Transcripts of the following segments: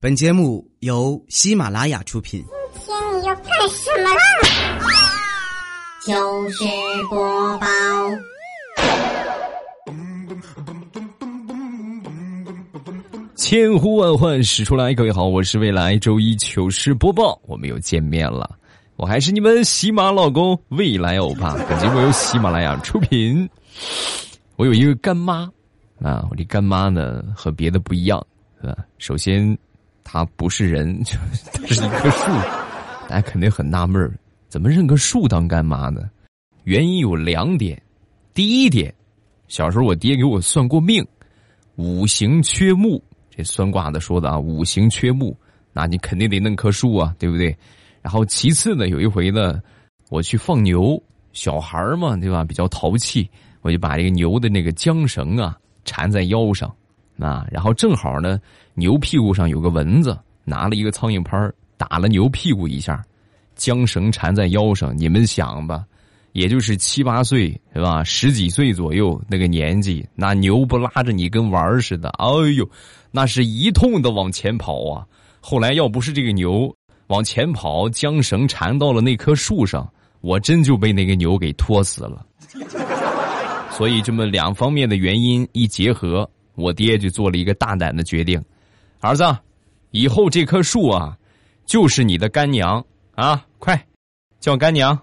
本节目由喜马拉雅出品。今天你要干什么啦？糗事播报，千呼万唤始出来，各位好，我是未来周一糗事播报，我们又见面了，我还是你们喜马老公未来欧巴。本节目由喜马拉雅出品。我有一个干妈啊，我这干妈呢和别的不一样，是吧？首先，他不是人，就是一棵树。大家肯定很纳闷儿，怎么认个树当干妈呢？原因有两点。第一点，小时候我爹给我算过命，五行缺木。这算卦的说的啊，五行缺木，那你肯定得弄棵树啊，对不对？然后其次呢，有一回呢，我去放牛，小孩嘛，对吧？比较淘气，我就把这个牛的那个缰绳啊缠在腰上，啊，然后正好呢，牛屁股上有个蚊子，拿了一个苍蝇拍打了牛屁股一下，缰绳缠在腰上，你们想吧，也就是七八岁是吧？十几岁左右那个年纪，那牛不拉着你跟玩儿似的，哎呦！那是一通的往前跑啊！后来要不是这个牛往前跑，缰绳缠到了那棵树上，我真就被那个牛给拖死了。所以这么两方面的原因一结合，我爹就做了一个大胆的决定：儿子，以后这棵树啊，就是你的干娘啊！快叫干娘。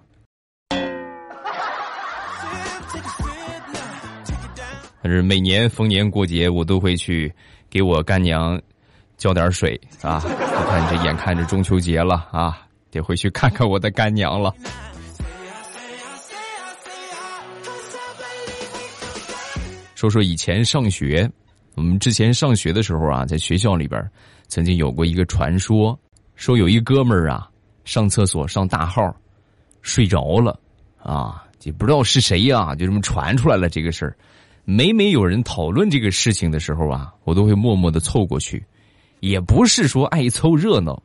但是每年逢年过节，我都会去。给我干娘浇点水啊！你看这眼看着中秋节了啊，得回去看看我的干娘了。说说以前上学，我们之前上学的时候啊，在学校里边曾经有过一个传说，说有一哥们儿啊上厕所上大号睡着了啊，也不知道是谁呀，就这么传出来了这个事儿。每每有人讨论这个事情的时候啊，我都会默默的凑过去，也不是说爱凑热闹，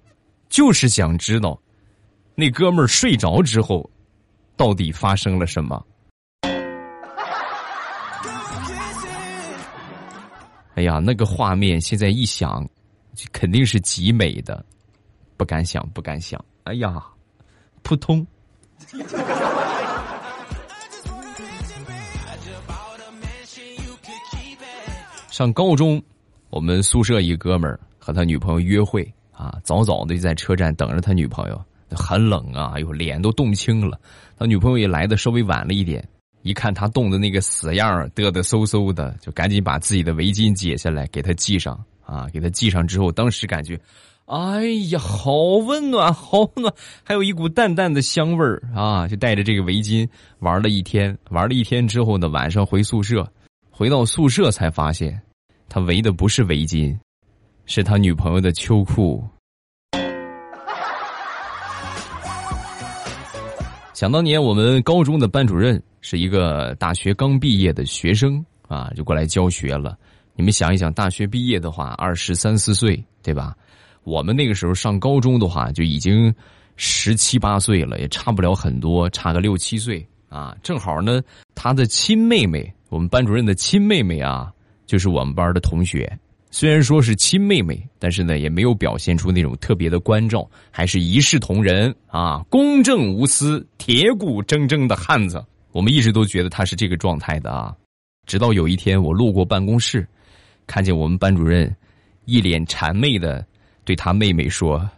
就是想知道那哥们儿睡着之后到底发生了什么。哎呀，那个画面现在一想，肯定是极美的，不敢想，不敢想。哎呀，扑通。上高中，我们宿舍一哥们儿和他女朋友约会啊，早早的就在车站等着他女朋友。很冷啊，哎呦，脸都冻青了。他女朋友也来的稍微晚了一点，一看他冻的那个死样儿，嘚嘚嗖嗖的，就赶紧把自己的围巾解下来给他系上啊。给他系上之后，当时感觉，哎呀，好温暖，好温暖，还有一股淡淡的香味儿啊。就带着这个围巾玩了一天，玩了一天之后呢，晚上回宿舍，回到宿舍才发现。他围的不是围巾，是他女朋友的秋裤。想当年，我们高中的班主任是一个大学刚毕业的学生啊，就过来教学了。你们想一想，大学毕业的话，二十三四岁，对吧？我们那个时候上高中的话，就已经十七八岁了，也差不了很多，差个六七岁啊。正好呢，他的亲妹妹，我们班主任的亲妹妹啊。就是我们班的同学，虽然说是亲妹妹，但是呢，也没有表现出那种特别的关照，还是一视同仁啊，公正无私、铁骨铮铮的汉子。我们一直都觉得他是这个状态的啊，直到有一天我路过办公室，看见我们班主任一脸谄媚的对他妹妹说。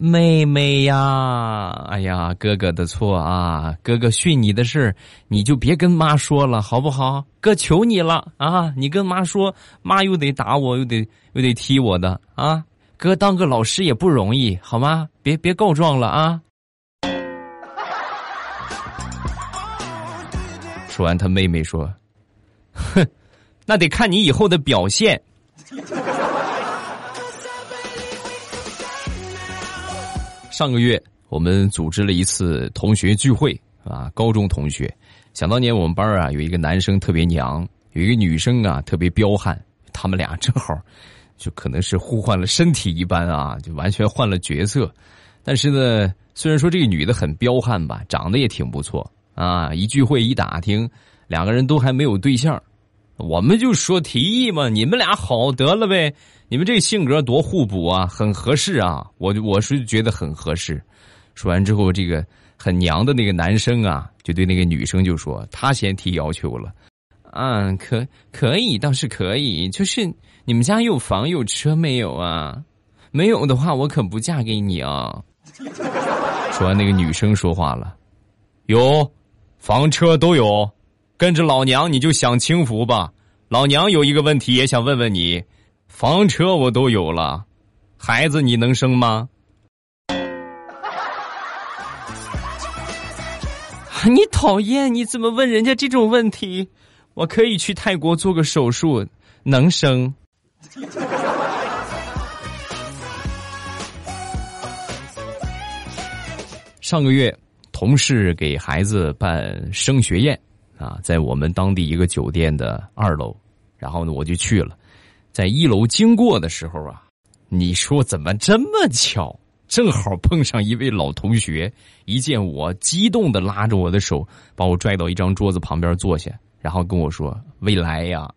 妹妹呀，哎呀，哥哥的错啊！哥哥训你的事你就别跟妈说了，好不好？哥求你了啊！你跟妈说，妈又得打我，又得又得踢我的啊！哥当个老师也不容易，好吗？别别告状了啊！说完，他妹妹说：“哼，那得看你以后的表现。”上个月我们组织了一次同学聚会啊，高中同学。想当年我们班啊有一个男生特别娘，有一个女生啊特别彪悍，他们俩正好就可能是互换了身体一般啊，就完全换了角色。但是呢，虽然说这个女的很彪悍吧，长得也挺不错啊。一聚会一打听，两个人都还没有对象我们就说提议嘛，你们俩好得了呗，你们这性格多互补啊，很合适啊，我我是觉得很合适。说完之后，这个很娘的那个男生啊，就对那个女生就说，他先提要求了，啊，可可以，倒是可以，就是你们家有房有车没有啊？没有的话，我可不嫁给你啊。说完，那个女生说话了，有，房车都有。跟着老娘你就享清福吧，老娘有一个问题也想问问你，房车我都有了，孩子你能生吗？你讨厌，你怎么问人家这种问题？我可以去泰国做个手术，能生。上个月，同事给孩子办升学宴。啊，在我们当地一个酒店的二楼，然后呢，我就去了。在一楼经过的时候啊，你说怎么这么巧？正好碰上一位老同学，一见我，激动的拉着我的手，把我拽到一张桌子旁边坐下，然后跟我说：“未来呀，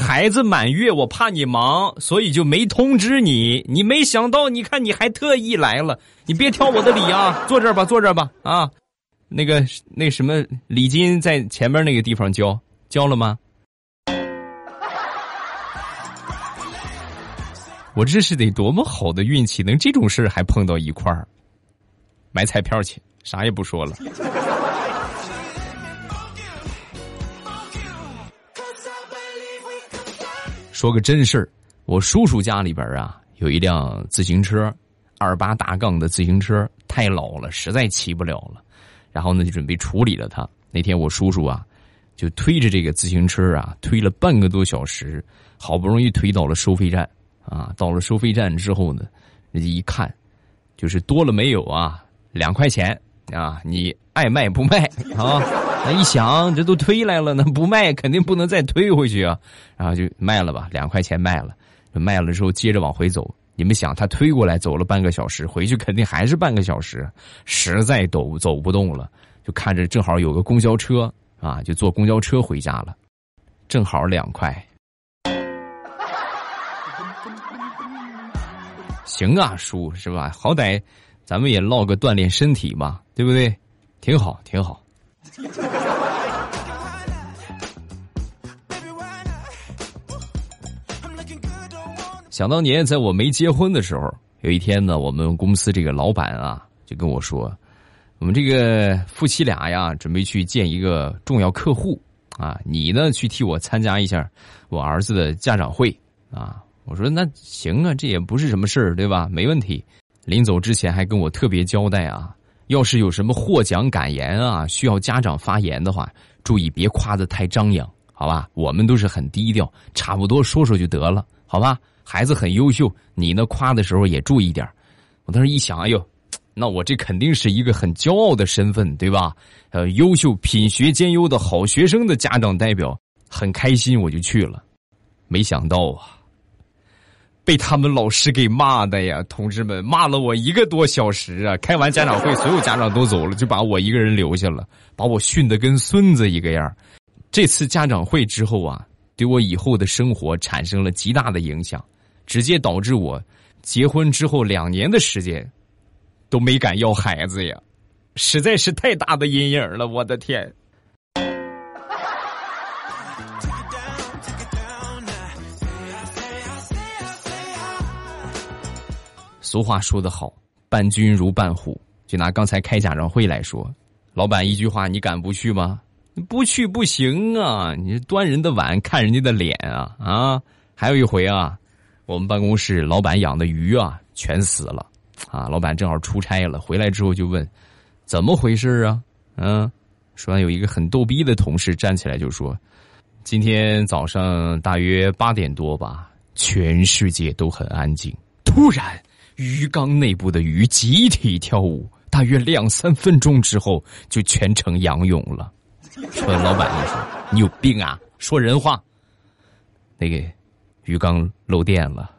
孩子满月，我怕你忙，所以就没通知你。你没想到，你看你还特意来了，你别挑我的理啊，坐这儿吧，坐这儿吧，啊。”那个那什么礼金在前面那个地方交交了吗？我这是得多么好的运气，能这种事还碰到一块儿？买彩票去，啥也不说了。说个真事儿，我叔叔家里边啊有一辆自行车，二八大杠的自行车，太老了，实在骑不了了。然后呢，就准备处理了它。那天我叔叔啊，就推着这个自行车啊，推了半个多小时，好不容易推到了收费站。啊，到了收费站之后呢，人家一看，就是多了没有啊？两块钱啊！你爱卖不卖啊？那一想，这都推来了，那不卖肯定不能再推回去啊。然后就卖了吧，两块钱卖了。卖了之后，接着往回走。你们想，他推过来走了半个小时，回去肯定还是半个小时，实在走走不动了，就看着正好有个公交车啊，就坐公交车回家了，正好两块。行啊，叔是吧？好歹咱们也唠个锻炼身体嘛，对不对？挺好，挺好。想当年，在我没结婚的时候，有一天呢，我们公司这个老板啊，就跟我说：“我们这个夫妻俩呀，准备去见一个重要客户啊，你呢去替我参加一下我儿子的家长会啊。”我说：“那行啊，这也不是什么事儿，对吧？没问题。”临走之前还跟我特别交代啊，要是有什么获奖感言啊，需要家长发言的话，注意别夸的太张扬，好吧？我们都是很低调，差不多说说就得了，好吧？孩子很优秀，你呢夸的时候也注意点我当时一想，哎呦，那我这肯定是一个很骄傲的身份，对吧？呃，优秀品学兼优的好学生的家长代表，很开心，我就去了。没想到啊，被他们老师给骂的呀，同志们骂了我一个多小时啊！开完家长会，所有家长都走了，就把我一个人留下了，把我训得跟孙子一个样这次家长会之后啊，对我以后的生活产生了极大的影响。直接导致我结婚之后两年的时间都没敢要孩子呀，实在是太大的阴影了，我的天！俗话说得好，伴君如伴虎。就拿刚才开家长会来说，老板一句话，你敢不去吗？不去不行啊！你端人的碗，看人家的脸啊啊！还有一回啊。我们办公室老板养的鱼啊，全死了，啊！老板正好出差了，回来之后就问，怎么回事啊？嗯，说完有一个很逗逼的同事站起来就说，今天早上大约八点多吧，全世界都很安静，突然鱼缸内部的鱼集体跳舞，大约两三分钟之后就全程仰泳了。说，老板就说：“你有病啊，说人话。”那个。鱼缸漏电了。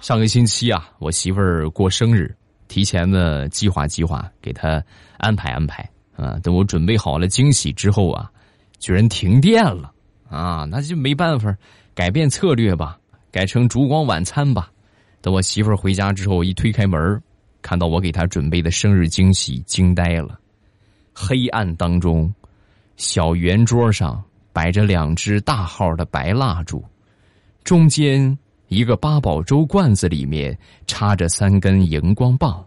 上个星期啊，我媳妇儿过生日，提前的计划计划，给她安排安排啊。等我准备好了惊喜之后啊，居然停电了啊！那就没办法，改变策略吧，改成烛光晚餐吧。等我媳妇儿回家之后，一推开门，看到我给她准备的生日惊喜，惊呆了。黑暗当中，小圆桌上摆着两只大号的白蜡烛，中间。一个八宝粥罐子里面插着三根荧光棒，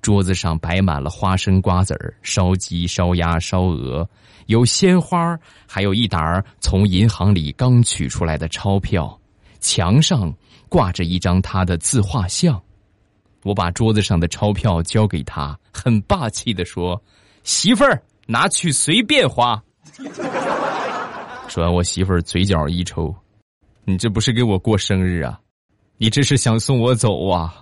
桌子上摆满了花生、瓜子儿、烧鸡、烧鸭、烧鹅，有鲜花，还有一沓从银行里刚取出来的钞票。墙上挂着一张他的自画像。我把桌子上的钞票交给他，很霸气的说：“媳妇儿，拿去随便花。”说完，我媳妇儿嘴角一抽。你这不是给我过生日啊？你这是想送我走啊？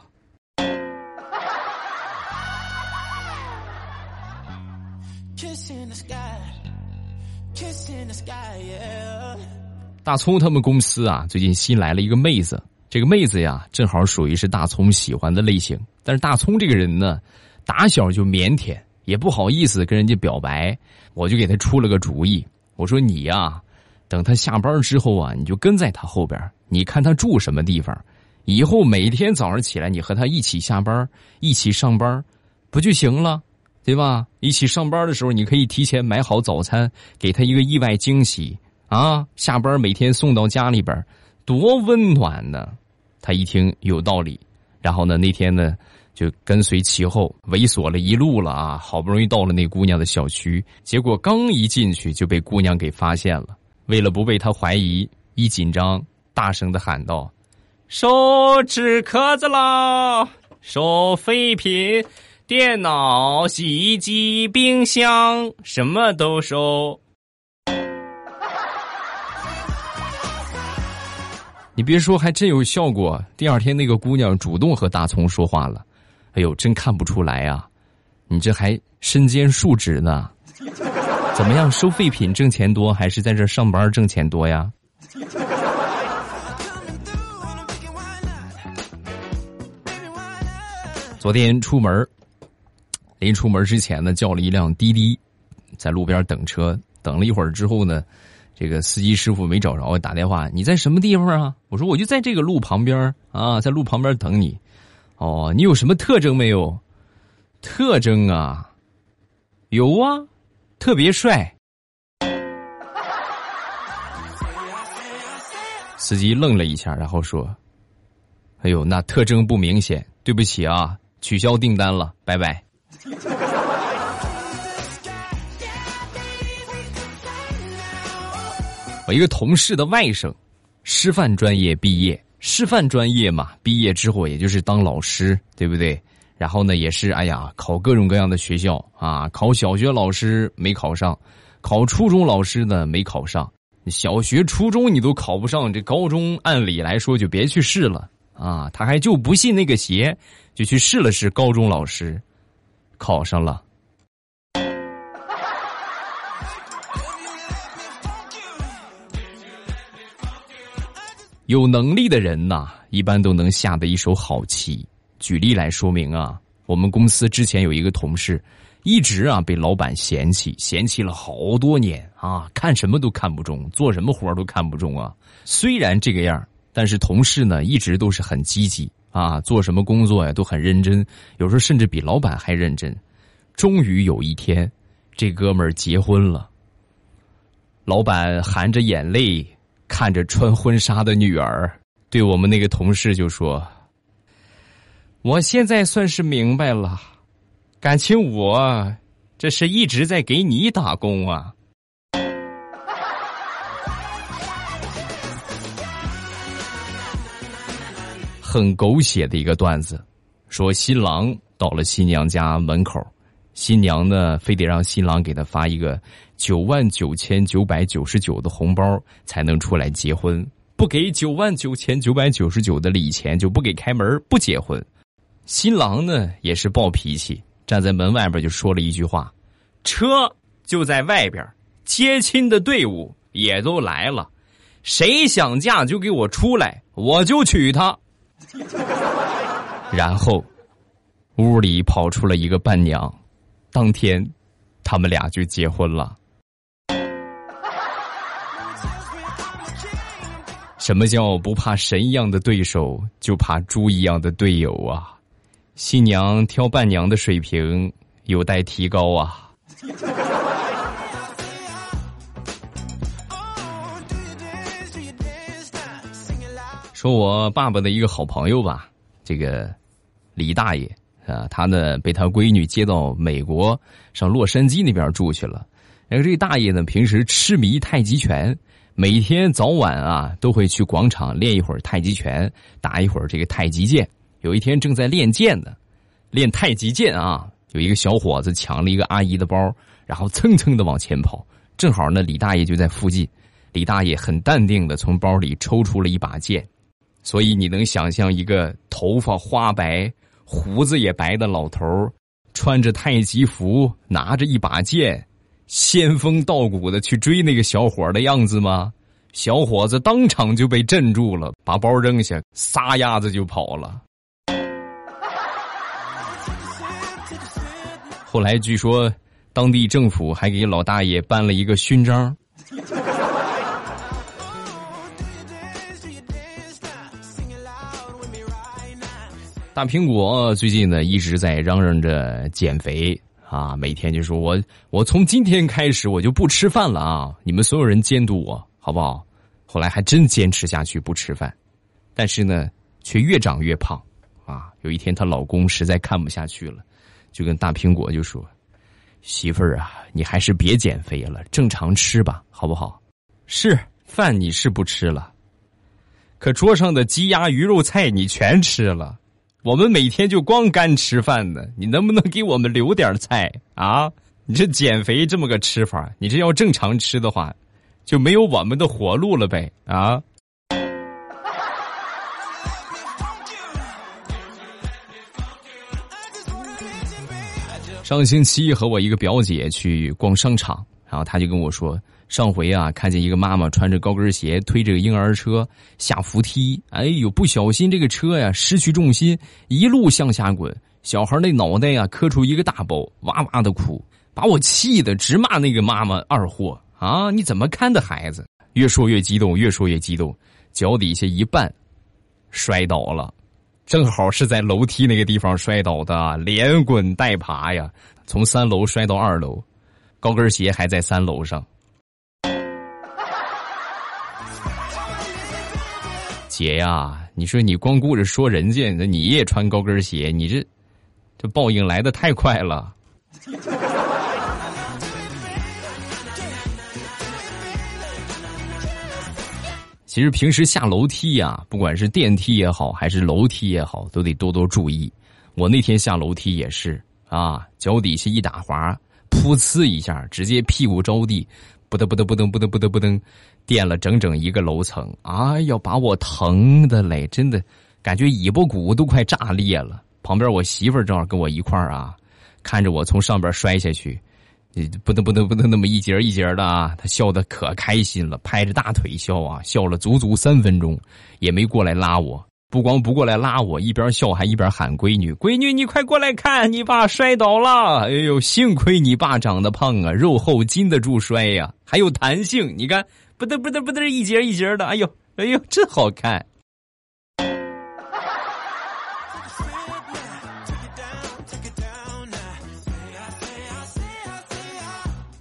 大葱他们公司啊，最近新来了一个妹子。这个妹子呀，正好属于是大葱喜欢的类型。但是大葱这个人呢，打小就腼腆，也不好意思跟人家表白。我就给他出了个主意，我说你呀。等他下班之后啊，你就跟在他后边，你看他住什么地方，以后每天早上起来，你和他一起下班，一起上班，不就行了，对吧？一起上班的时候，你可以提前买好早餐，给他一个意外惊喜啊！下班每天送到家里边，多温暖呢！他一听有道理，然后呢，那天呢就跟随其后，猥琐了一路了啊！好不容易到了那姑娘的小区，结果刚一进去就被姑娘给发现了。为了不被他怀疑，一紧张，大声的喊道：“收纸壳子啦！收废品，电脑、洗衣机、冰箱，什么都收。”你别说，还真有效果。第二天，那个姑娘主动和大葱说话了。哎呦，真看不出来啊！你这还身兼数职呢。怎么样？收废品挣钱多，还是在这上班挣钱多呀？昨天出门，临出门之前呢，叫了一辆滴滴，在路边等车。等了一会儿之后呢，这个司机师傅没找着，打电话：“你在什么地方啊？”我说：“我就在这个路旁边啊，在路旁边等你。”哦，你有什么特征没有？特征啊，有啊。特别帅，司机愣了一下，然后说：“哎呦，那特征不明显，对不起啊，取消订单了，拜拜。”我一个同事的外甥，师范专业毕业，师范专业嘛，毕业之后也就是当老师，对不对？然后呢，也是哎呀，考各种各样的学校啊，考小学老师没考上，考初中老师呢没考上，小学、初中你都考不上，这高中按理来说就别去试了啊。他还就不信那个邪，就去试了试高中老师，考上了。有能力的人呐，一般都能下得一手好棋。举例来说明啊，我们公司之前有一个同事，一直啊被老板嫌弃，嫌弃了好多年啊，看什么都看不中，做什么活都看不中啊。虽然这个样，但是同事呢一直都是很积极啊，做什么工作呀都很认真，有时候甚至比老板还认真。终于有一天，这哥们儿结婚了，老板含着眼泪看着穿婚纱的女儿，对我们那个同事就说。我现在算是明白了，感情我这是一直在给你打工啊。很狗血的一个段子，说新郎到了新娘家门口，新娘呢非得让新郎给她发一个九万九千九百九十九的红包才能出来结婚，不给九万九千九百九十九的礼钱就不给开门，不结婚。新郎呢也是暴脾气，站在门外边就说了一句话：“车就在外边，接亲的队伍也都来了，谁想嫁就给我出来，我就娶她。”然后屋里跑出了一个伴娘，当天，他们俩就结婚了。什么叫不怕神一样的对手，就怕猪一样的队友啊？新娘挑伴娘的水平有待提高啊！说我爸爸的一个好朋友吧，这个李大爷啊，他呢被他闺女接到美国，上洛杉矶那边住去了。然后这大爷呢，平时痴迷太极拳。每天早晚啊，都会去广场练一会儿太极拳，打一会儿这个太极剑。有一天正在练剑呢，练太极剑啊，有一个小伙子抢了一个阿姨的包，然后蹭蹭的往前跑。正好呢，李大爷就在附近。李大爷很淡定的从包里抽出了一把剑，所以你能想象一个头发花白、胡子也白的老头穿着太极服，拿着一把剑。仙风道骨的去追那个小伙的样子吗？小伙子当场就被镇住了，把包扔下，撒丫子就跑了。后来据说，当地政府还给老大爷颁了一个勋章。大苹果最近呢一直在嚷嚷着减肥。啊，每天就说我我从今天开始我就不吃饭了啊！你们所有人监督我好不好？后来还真坚持下去不吃饭，但是呢，却越长越胖。啊，有一天她老公实在看不下去了，就跟大苹果就说：“媳妇儿啊，你还是别减肥了，正常吃吧，好不好？是饭你是不吃了，可桌上的鸡鸭鱼肉菜你全吃了。”我们每天就光干吃饭呢，你能不能给我们留点菜啊？你这减肥这么个吃法，你这要正常吃的话，就没有我们的活路了呗啊！上星期和我一个表姐去逛商场，然后她就跟我说。上回啊，看见一个妈妈穿着高跟鞋推着婴儿车下扶梯，哎呦，不小心这个车呀失去重心，一路向下滚，小孩那脑袋呀磕出一个大包，哇哇的哭，把我气的直骂那个妈妈二货啊！你怎么看的孩子？越说越激动，越说越激动，脚底下一绊，摔倒了，正好是在楼梯那个地方摔倒的，连滚带爬呀，从三楼摔到二楼，高跟鞋还在三楼上。姐呀，你说你光顾着说人家，那你也穿高跟鞋，你这这报应来的太快了。其实平时下楼梯呀，不管是电梯也好，还是楼梯也好，都得多多注意。我那天下楼梯也是啊，脚底下一打滑，噗呲一下，直接屁股着地。不得不得不噔不得不得不噔，垫了整整一个楼层，哎呀，把我疼的嘞，真的感觉尾巴骨都快炸裂了。旁边我媳妇正好跟我一块儿啊，看着我从上边摔下去，你不得不得不得那么一节一节的啊，她笑得可开心了，拍着大腿笑啊，笑了足足三分钟，也没过来拉我。不光不过来拉我，一边笑还一边喊：“闺女，闺女，你快过来看，你爸摔倒了！哎呦，幸亏你爸长得胖啊，肉厚经得住摔呀，还有弹性。你看，不得不得不得，一节一节的，哎呦，哎呦，真好看。”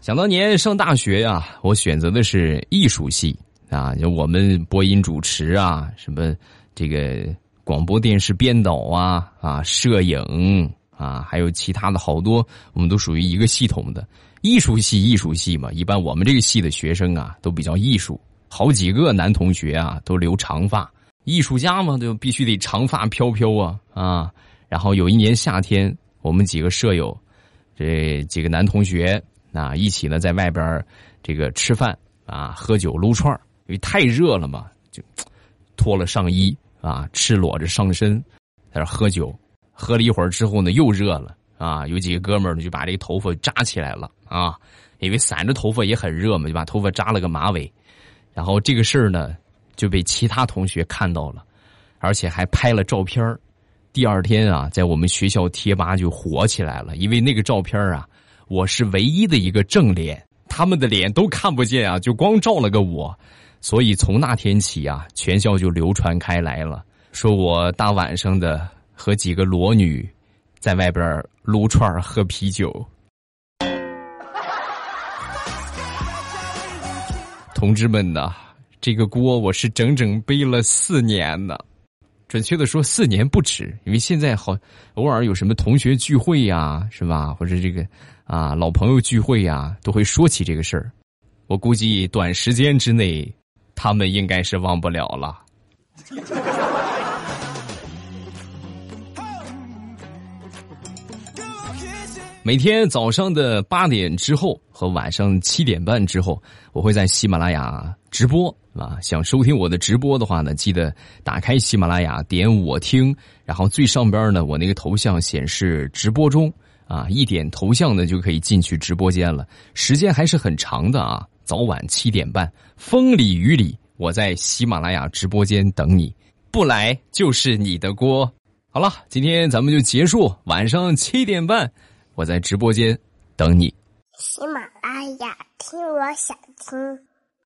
想当年上大学呀，我选择的是艺术系啊，就我们播音主持啊，什么。这个广播电视编导啊啊，摄影啊，还有其他的好多，我们都属于一个系统的艺术系。艺术系嘛，一般我们这个系的学生啊，都比较艺术，好几个男同学啊都留长发，艺术家嘛，就必须得长发飘飘啊啊。然后有一年夏天，我们几个舍友，这几个男同学啊，一起呢在外边这个吃饭啊，喝酒撸串因为太热了嘛，就。脱了上衣啊，赤裸着上身，在那喝酒，喝了一会儿之后呢，又热了啊。有几个哥们儿呢，就把这个头发扎起来了啊，因为散着头发也很热嘛，就把头发扎了个马尾。然后这个事儿呢，就被其他同学看到了，而且还拍了照片第二天啊，在我们学校贴吧就火起来了，因为那个照片啊，我是唯一的一个正脸，他们的脸都看不见啊，就光照了个我，所以从那天起啊，全校就流传开来了，说我大晚上的和几个裸女在外边撸串喝啤酒。同志们呐，这个锅我是整整背了四年呢。准确的说，四年不止，因为现在好偶尔有什么同学聚会呀，是吧？或者这个啊老朋友聚会呀，都会说起这个事儿。我估计短时间之内，他们应该是忘不了了。每天早上的八点之后和晚上七点半之后，我会在喜马拉雅直播。啊，想收听我的直播的话呢，记得打开喜马拉雅，点我听，然后最上边呢，我那个头像显示直播中，啊，一点头像呢就可以进去直播间了。时间还是很长的啊，早晚七点半，风里雨里，我在喜马拉雅直播间等你，不来就是你的锅。好了，今天咱们就结束，晚上七点半，我在直播间等你。喜马拉雅，听我想听。